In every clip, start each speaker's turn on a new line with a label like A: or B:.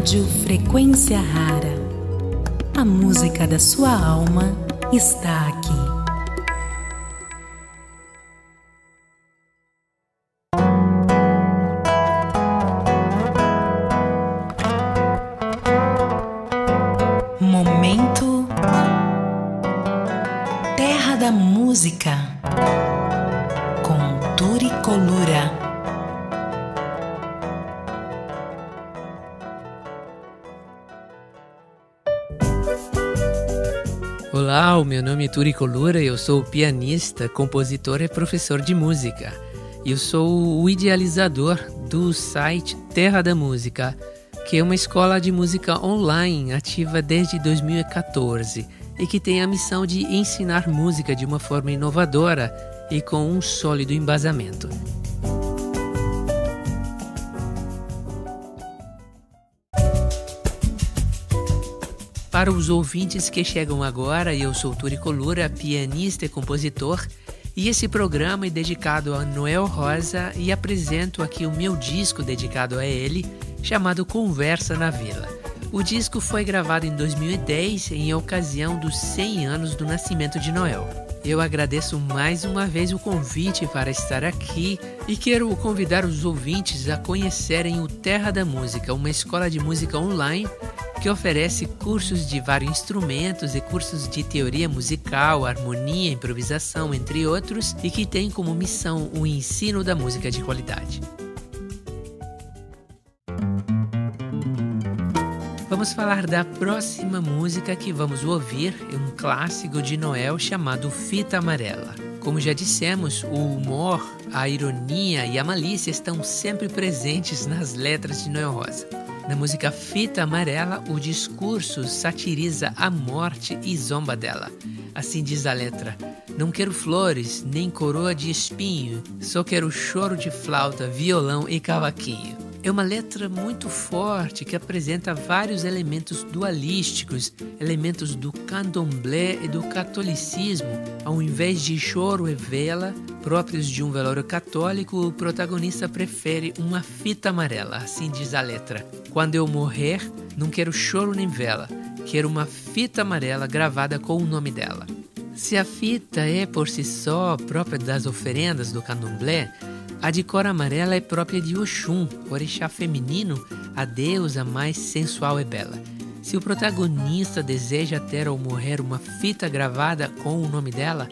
A: Rádio Frequência Rara. A música da sua alma está aqui. Turi Colura,
B: eu sou pianista, compositor e professor de música. Eu sou o idealizador do site Terra da Música, que é uma escola de música online ativa desde 2014 e que tem a missão de ensinar música de uma forma inovadora e com um sólido embasamento. Para os ouvintes que chegam agora, eu sou Turi Colura, pianista e compositor, e esse programa é dedicado a Noel Rosa e apresento aqui o meu disco dedicado a ele, chamado Conversa na Vila. O disco foi gravado em 2010 em ocasião dos 100 anos do nascimento de Noel. Eu agradeço mais uma vez o convite para estar aqui e quero convidar os ouvintes a conhecerem o Terra da Música, uma escola de música online que oferece cursos de vários instrumentos e cursos de teoria musical, harmonia, improvisação, entre outros, e que tem como missão o ensino da música de qualidade. Vamos falar da próxima música que vamos ouvir, é um clássico de Noel chamado Fita Amarela. Como já dissemos, o humor, a ironia e a malícia estão sempre presentes nas letras de Noel Rosa. Na música Fita Amarela, o discurso satiriza a morte e zomba dela. Assim diz a letra: Não quero flores, nem coroa de espinho, só quero choro de flauta, violão e cavaquinho. É uma letra muito forte que apresenta vários elementos dualísticos, elementos do candomblé e do catolicismo. Ao invés de choro e vela, próprios de um velório católico, o protagonista prefere uma fita amarela, assim diz a letra. Quando eu morrer, não quero choro nem vela, quero uma fita amarela gravada com o nome dela. Se a fita é por si só própria das oferendas do candomblé, a de cor amarela é própria de Oxum, orixá feminino, a deusa mais sensual e bela. Se o protagonista deseja ter ou morrer uma fita gravada com o nome dela,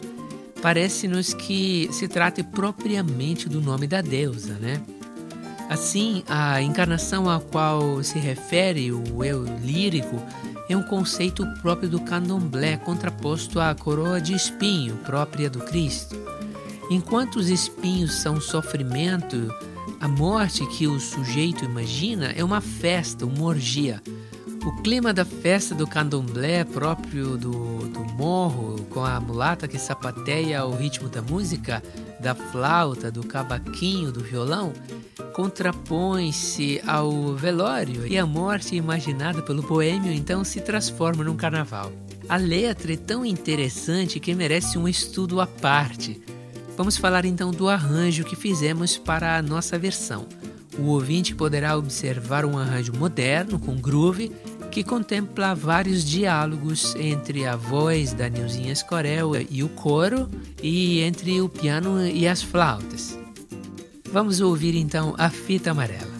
B: parece-nos que se trata propriamente do nome da deusa, né? Assim, a encarnação a qual se refere o eu lírico é um conceito próprio do candomblé, contraposto à coroa de espinho própria do Cristo. Enquanto os espinhos são sofrimento, a morte que o sujeito imagina é uma festa, uma orgia. O clima da festa do candomblé, próprio do, do morro, com a mulata que sapateia ao ritmo da música, da flauta, do cavaquinho, do violão, contrapõe-se ao velório e a morte imaginada pelo boêmio então se transforma num carnaval. A letra é tão interessante que merece um estudo à parte. Vamos falar então do arranjo que fizemos para a nossa versão. O ouvinte poderá observar um arranjo moderno com groove que contempla vários diálogos entre a voz da Nilzinha Escorel e o coro e entre o piano e as flautas. Vamos ouvir então a fita amarela.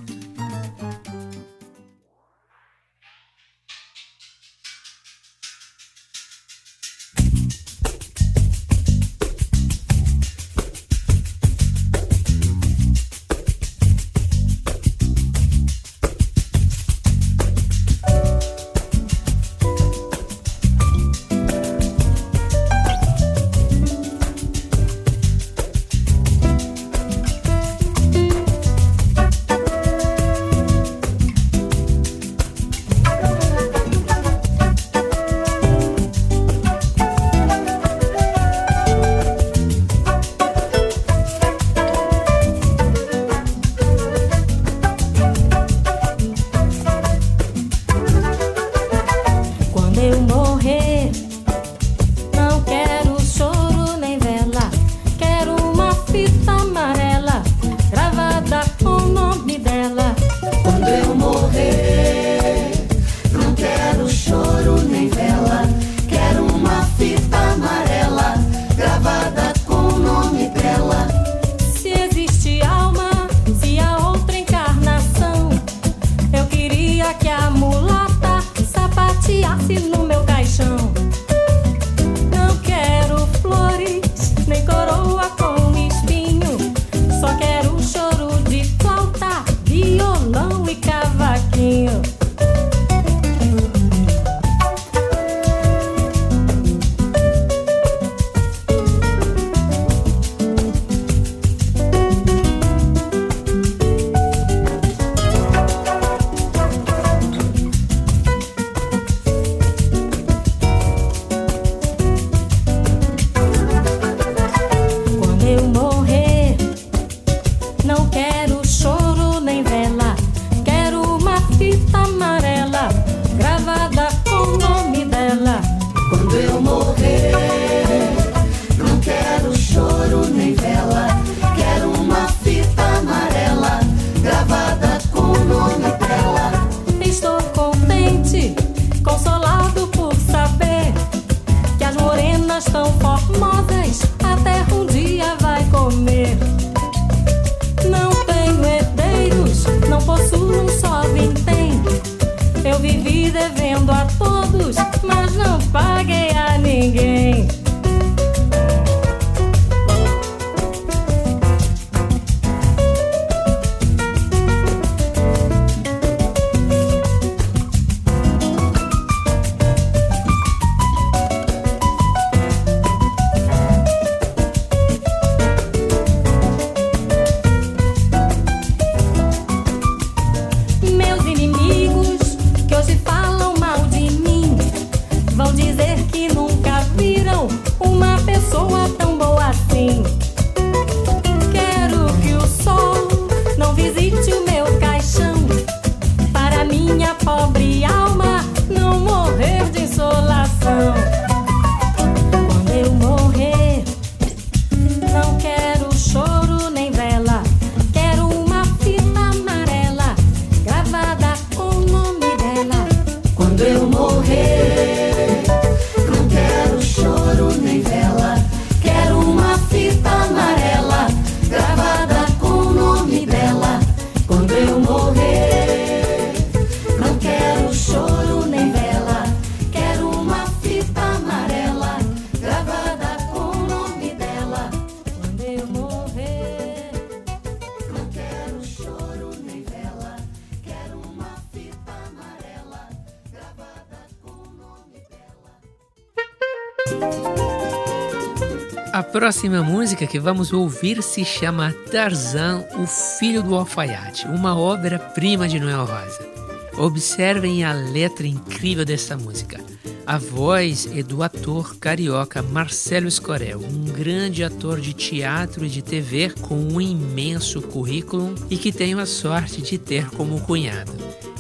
B: Próxima música que vamos ouvir se chama Tarzan, o Filho do Alfaiate, uma obra-prima de Noel Rosa. Observem a letra incrível dessa música. A voz é do ator carioca Marcelo Escorel, um grande ator de teatro e de TV com um imenso currículo e que tenho a sorte de ter como cunhado.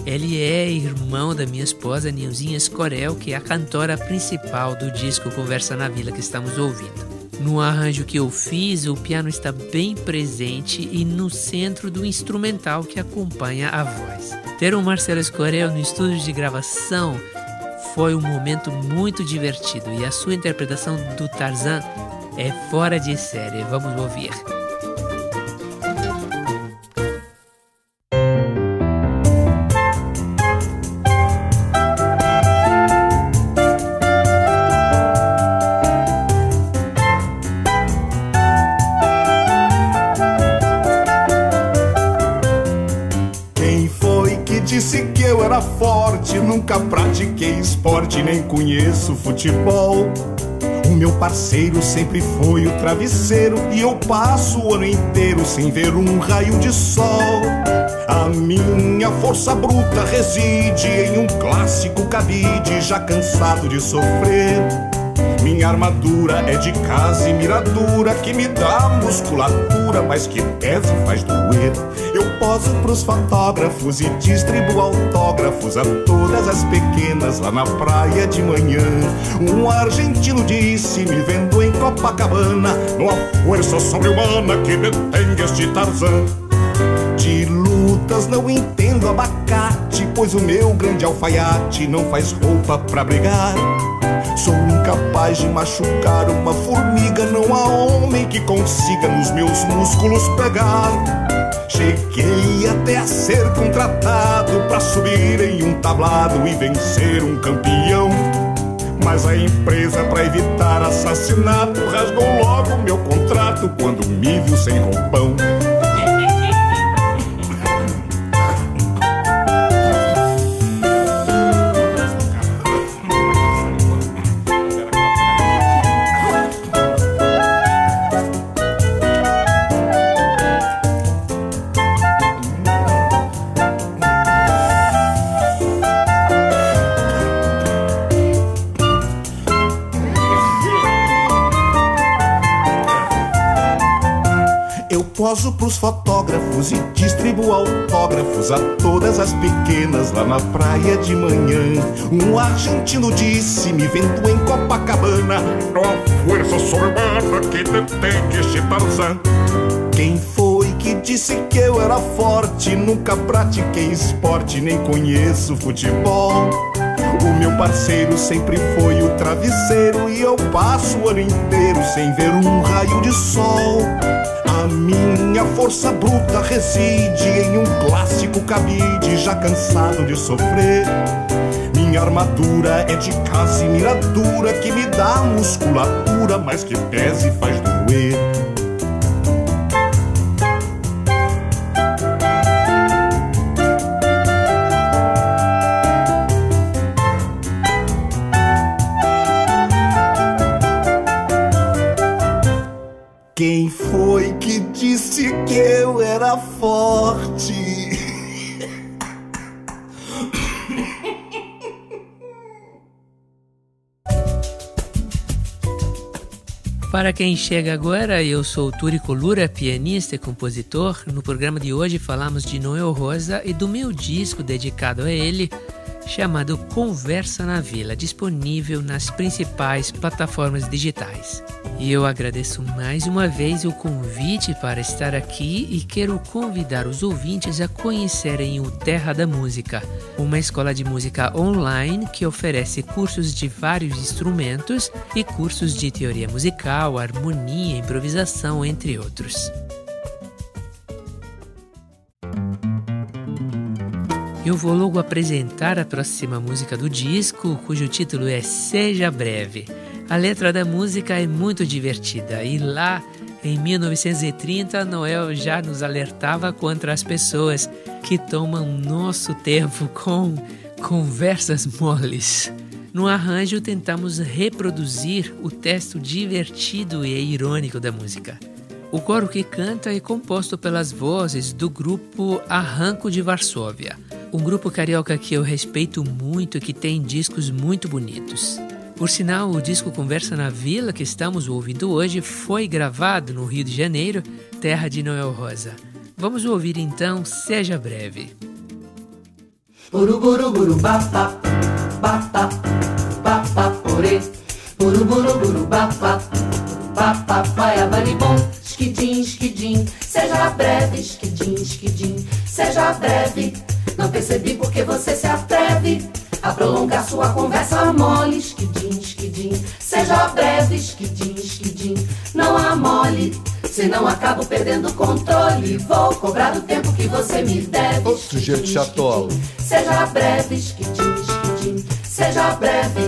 B: Ele é irmão da minha esposa Nilzinha Escorel, que é a cantora principal do disco Conversa na Vila que estamos ouvindo. No arranjo que eu fiz, o piano está bem presente e no centro do instrumental que acompanha a voz. Ter o Marcelo Escorel no estúdio de gravação foi um momento muito divertido e a sua interpretação do Tarzan é fora de série. Vamos ouvir.
C: Conheço futebol. O meu parceiro sempre foi o travesseiro e eu passo o ano inteiro sem ver um raio de sol. A minha força bruta reside em um clássico cabide, já cansado de sofrer. Minha armadura é de casa e miradura que me dá musculatura, mas que pesa e faz doer. Eu poso pros fotógrafos e distribuo autógrafos a todas as pequenas lá na praia de manhã. Um argentino disse, me vendo em Copacabana, numa força sobre-humana que detém este Tarzan. De lutas não entendo abacate, pois o meu grande alfaiate não faz roupa pra brigar. Sou incapaz de machucar uma formiga. Não há homem que consiga nos meus músculos pegar. Cheguei até a ser contratado para subir em um tablado e vencer um campeão. Mas a empresa, para evitar assassinato, rasgou logo meu contrato quando me viu sem roupão. Poso pros fotógrafos e distribuo autógrafos a todas as pequenas lá na praia de manhã. Um argentino disse-me, vento em Copacabana, a força sobre-humana que detém este Tarzan. Quem foi que disse que eu era forte? Nunca pratiquei esporte, nem conheço futebol. O meu parceiro sempre foi o travesseiro e eu passo o ano inteiro sem ver um raio de sol. Minha força bruta reside em um clássico cabide, já cansado de sofrer. Minha armadura é de casimira dura que me dá musculatura, mas que pese e faz doer.
B: Para quem chega agora, eu sou Túrico Lura, pianista e compositor. No programa de hoje falamos de Noel Rosa e do meu disco dedicado a ele, chamado Conversa na Vila, disponível nas principais plataformas digitais. E eu agradeço mais uma vez o convite para estar aqui e quero convidar os ouvintes a conhecerem o Terra da Música, uma escola de música online que oferece cursos de vários instrumentos e cursos de teoria musical, harmonia, improvisação, entre outros. Eu vou logo apresentar a próxima música do disco, cujo título é Seja Breve. A letra da música é muito divertida e lá em 1930, Noel já nos alertava contra as pessoas que tomam nosso tempo com conversas moles. No arranjo, tentamos reproduzir o texto divertido e irônico da música. O coro que canta é composto pelas vozes do grupo Arranco de Varsóvia um grupo carioca que eu respeito muito e que tem discos muito bonitos. Por sinal, o disco Conversa na Vila que estamos ouvindo hoje foi gravado no Rio de Janeiro, terra de Noel Rosa. Vamos ouvir então Seja Breve.
D: Seja breve, esquidim, esquidim, seja breve. Não percebi porque você se atreve a prolongar sua conversa mole. Esquidim, esquidim, seja breve, esquidim, esquidim, não amole. Senão acabo perdendo o controle. Vou cobrar o tempo que você me deve.
E: Ô, sujeito chatola.
D: Seja breve, esquidim, esquidim, seja breve.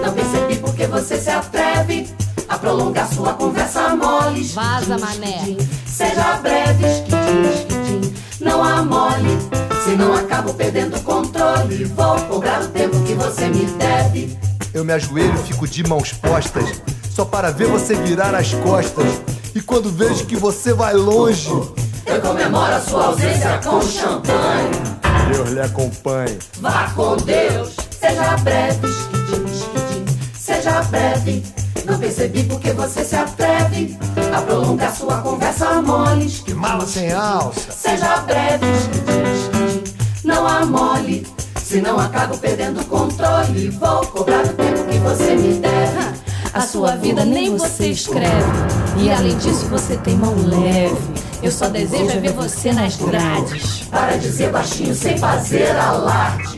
D: Não percebi porque você se atreve a prolongar sua conversa mole.
F: Vaza, mané.
D: Seja breve, esquidim, esquidim, não amole. Senão acabo perdendo o controle. Vou cobrar o tempo que você me deve.
E: Eu me ajoelho e fico de mãos postas, só para ver você virar as costas. E quando vejo que você vai longe,
D: eu comemoro a sua ausência com champanhe.
E: Deus lhe acompanhe.
D: Vá com Deus, seja breve, esquidim, esquidim, seja breve. Não percebi porque você se atreve a prolongar sua conversa mole.
E: Que mala sem alça.
D: Seja breve, esquidim Senão acabo perdendo o controle. Vou cobrar o tempo que você me deve.
F: A sua vida nem você escreve. E além disso, você tem mão leve. Eu só desejo é ver você nas grades.
D: Para dizer baixinho sem fazer alarde.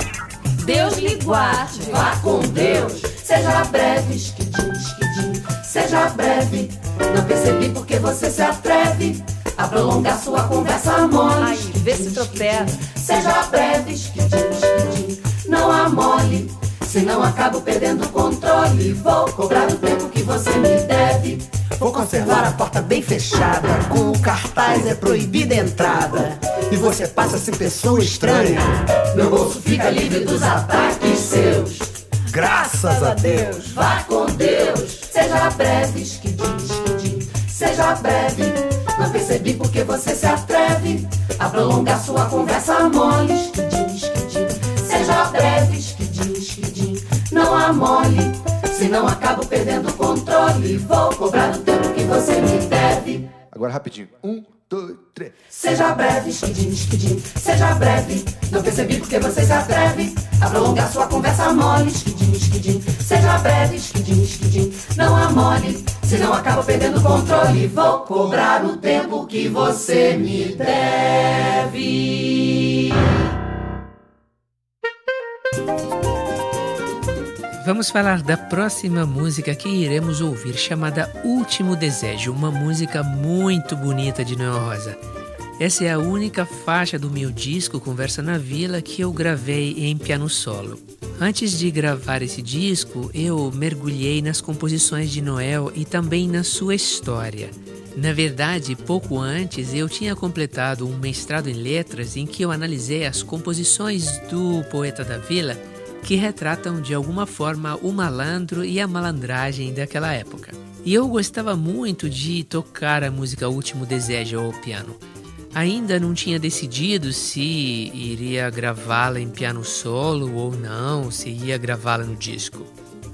F: Deus lhe guarde.
D: Vá com Deus. Seja breve, esquidim, esquidim. Seja breve. Não percebi porque você se atreve a prolongar sua conversa mole.
F: Ai, vê se tropeça.
D: Seja breve, esquidim, não amole. Senão acabo perdendo o controle. Vou cobrar o tempo que você me deve.
G: Vou conservar a porta bem fechada. Com o cartaz é proibida a entrada. E você passa sem pessoa estranha.
D: Meu bolso fica livre dos ataques seus.
G: Graças a Deus.
D: Vá com Deus. Seja breve, esquidim, esquidim. Seja breve. Não percebi porque você se atreve a prolongar sua conversa mole. Seja breve, esquidim, esquidim, não amole. Senão acabo perdendo o controle. Vou cobrar o tempo que você me deve.
E: Agora rapidinho. Um, dois, três.
D: Seja breve, esquidim, esquidim, seja breve. Não percebi porque você se atreve a prolongar sua conversa mole, esquidim, esquidim. Seja breve, esquidim, esquidim, não amole, senão acaba perdendo o controle. Vou cobrar o tempo que você me deve.
B: Vamos falar da próxima música que iremos ouvir, chamada Último Desejo, uma música muito bonita de Noel Rosa. Essa é a única faixa do meu disco Conversa na Vila que eu gravei em piano solo. Antes de gravar esse disco, eu mergulhei nas composições de Noel e também na sua história. Na verdade, pouco antes eu tinha completado um mestrado em letras em que eu analisei as composições do poeta da vila que retratam de alguma forma o malandro e a malandragem daquela época. E eu gostava muito de tocar a música Último Desejo ao piano. Ainda não tinha decidido se iria gravá-la em piano solo ou não, se ia gravá-la no disco.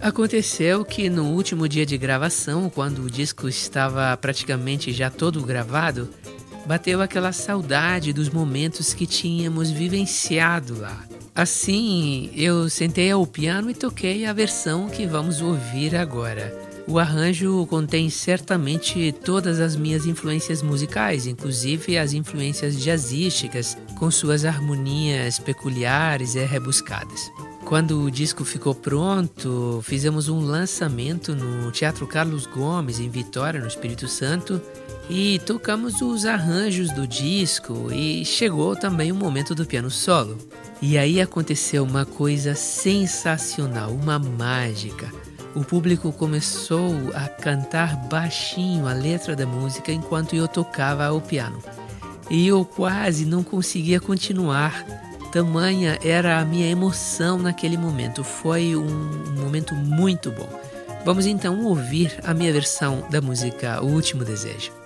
B: Aconteceu que no último dia de gravação, quando o disco estava praticamente já todo gravado, bateu aquela saudade dos momentos que tínhamos vivenciado lá. Assim, eu sentei ao piano e toquei a versão que vamos ouvir agora. O arranjo contém certamente todas as minhas influências musicais, inclusive as influências jazzísticas, com suas harmonias peculiares e rebuscadas. Quando o disco ficou pronto, fizemos um lançamento no Teatro Carlos Gomes, em Vitória, no Espírito Santo, e tocamos os arranjos do disco e chegou também o momento do piano solo. E aí aconteceu uma coisa sensacional, uma mágica. O público começou a cantar baixinho a letra da música enquanto eu tocava o piano. E eu quase não conseguia continuar. Tamanha era a minha emoção naquele momento. Foi um momento muito bom. Vamos então ouvir a minha versão da música O Último Desejo.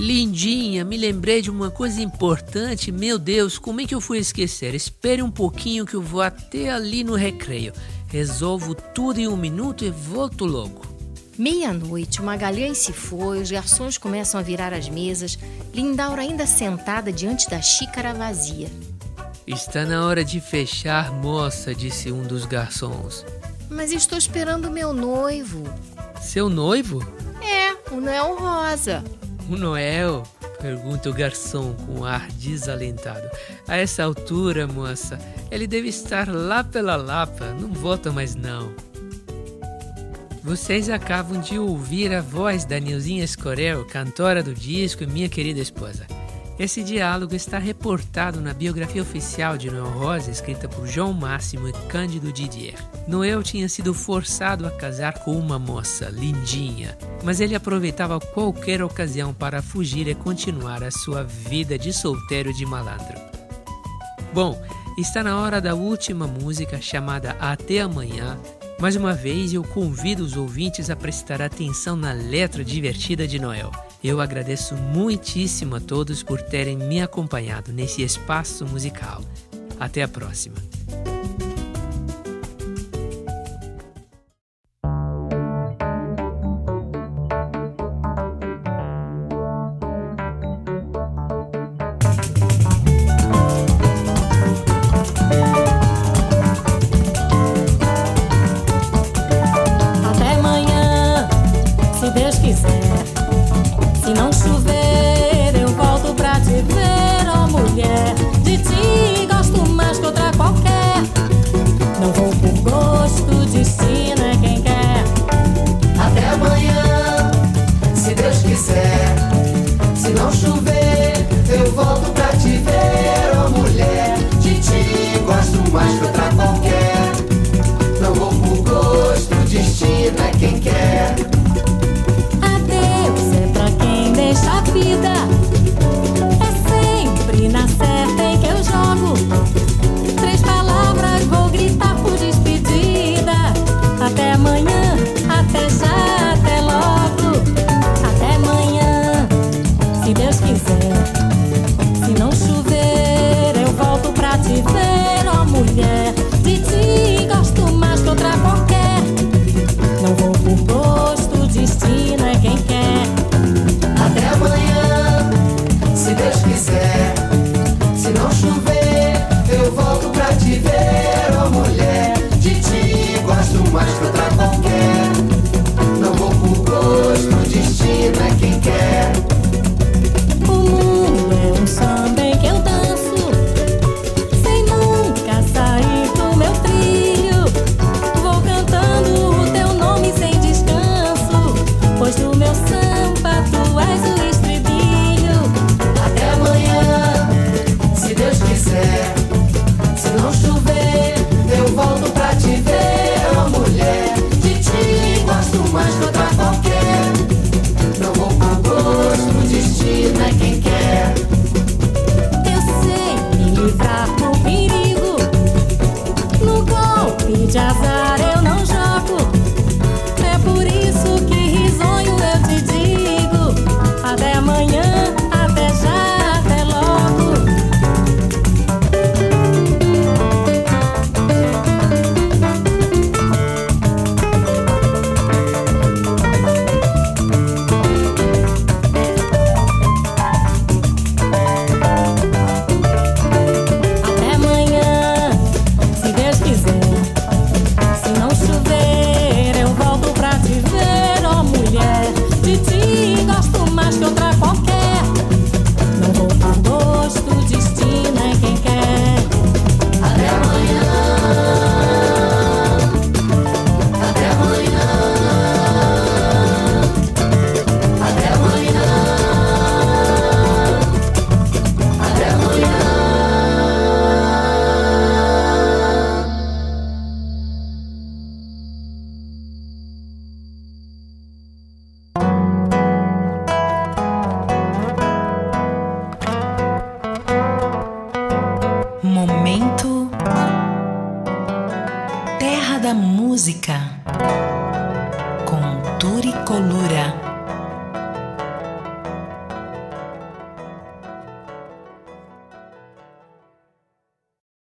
H: Lindinha, me lembrei de uma coisa importante. Meu Deus, como é que eu fui esquecer? Espere um pouquinho que eu vou até ali no recreio. Resolvo tudo em um minuto e volto logo.
F: Meia-noite, uma Magalhães se foi, os garçons começam a virar as mesas, Lindaura ainda sentada diante da xícara vazia.
H: Está na hora de fechar, moça, disse um dos garçons.
F: Mas estou esperando meu noivo.
H: Seu noivo?
F: É, o Noel Rosa.
H: O Noel? Pergunta o garçom com ar desalentado. A essa altura, moça, ele deve estar lá pela Lapa, não volta mais não. Vocês acabam de ouvir a voz da Nilzinha Escorel, cantora do disco e minha querida esposa. Esse diálogo está reportado na biografia oficial de Noel Rosa, escrita por João Máximo e Cândido Didier. Noel tinha sido forçado a casar com uma moça, lindinha, mas ele aproveitava qualquer ocasião para fugir e continuar a sua vida de solteiro de malandro. Bom, está na hora da última música chamada Até Amanhã. Mais uma vez eu convido os ouvintes a prestar atenção na letra divertida de Noel. Eu agradeço muitíssimo a todos por terem me acompanhado nesse espaço musical. Até a próxima.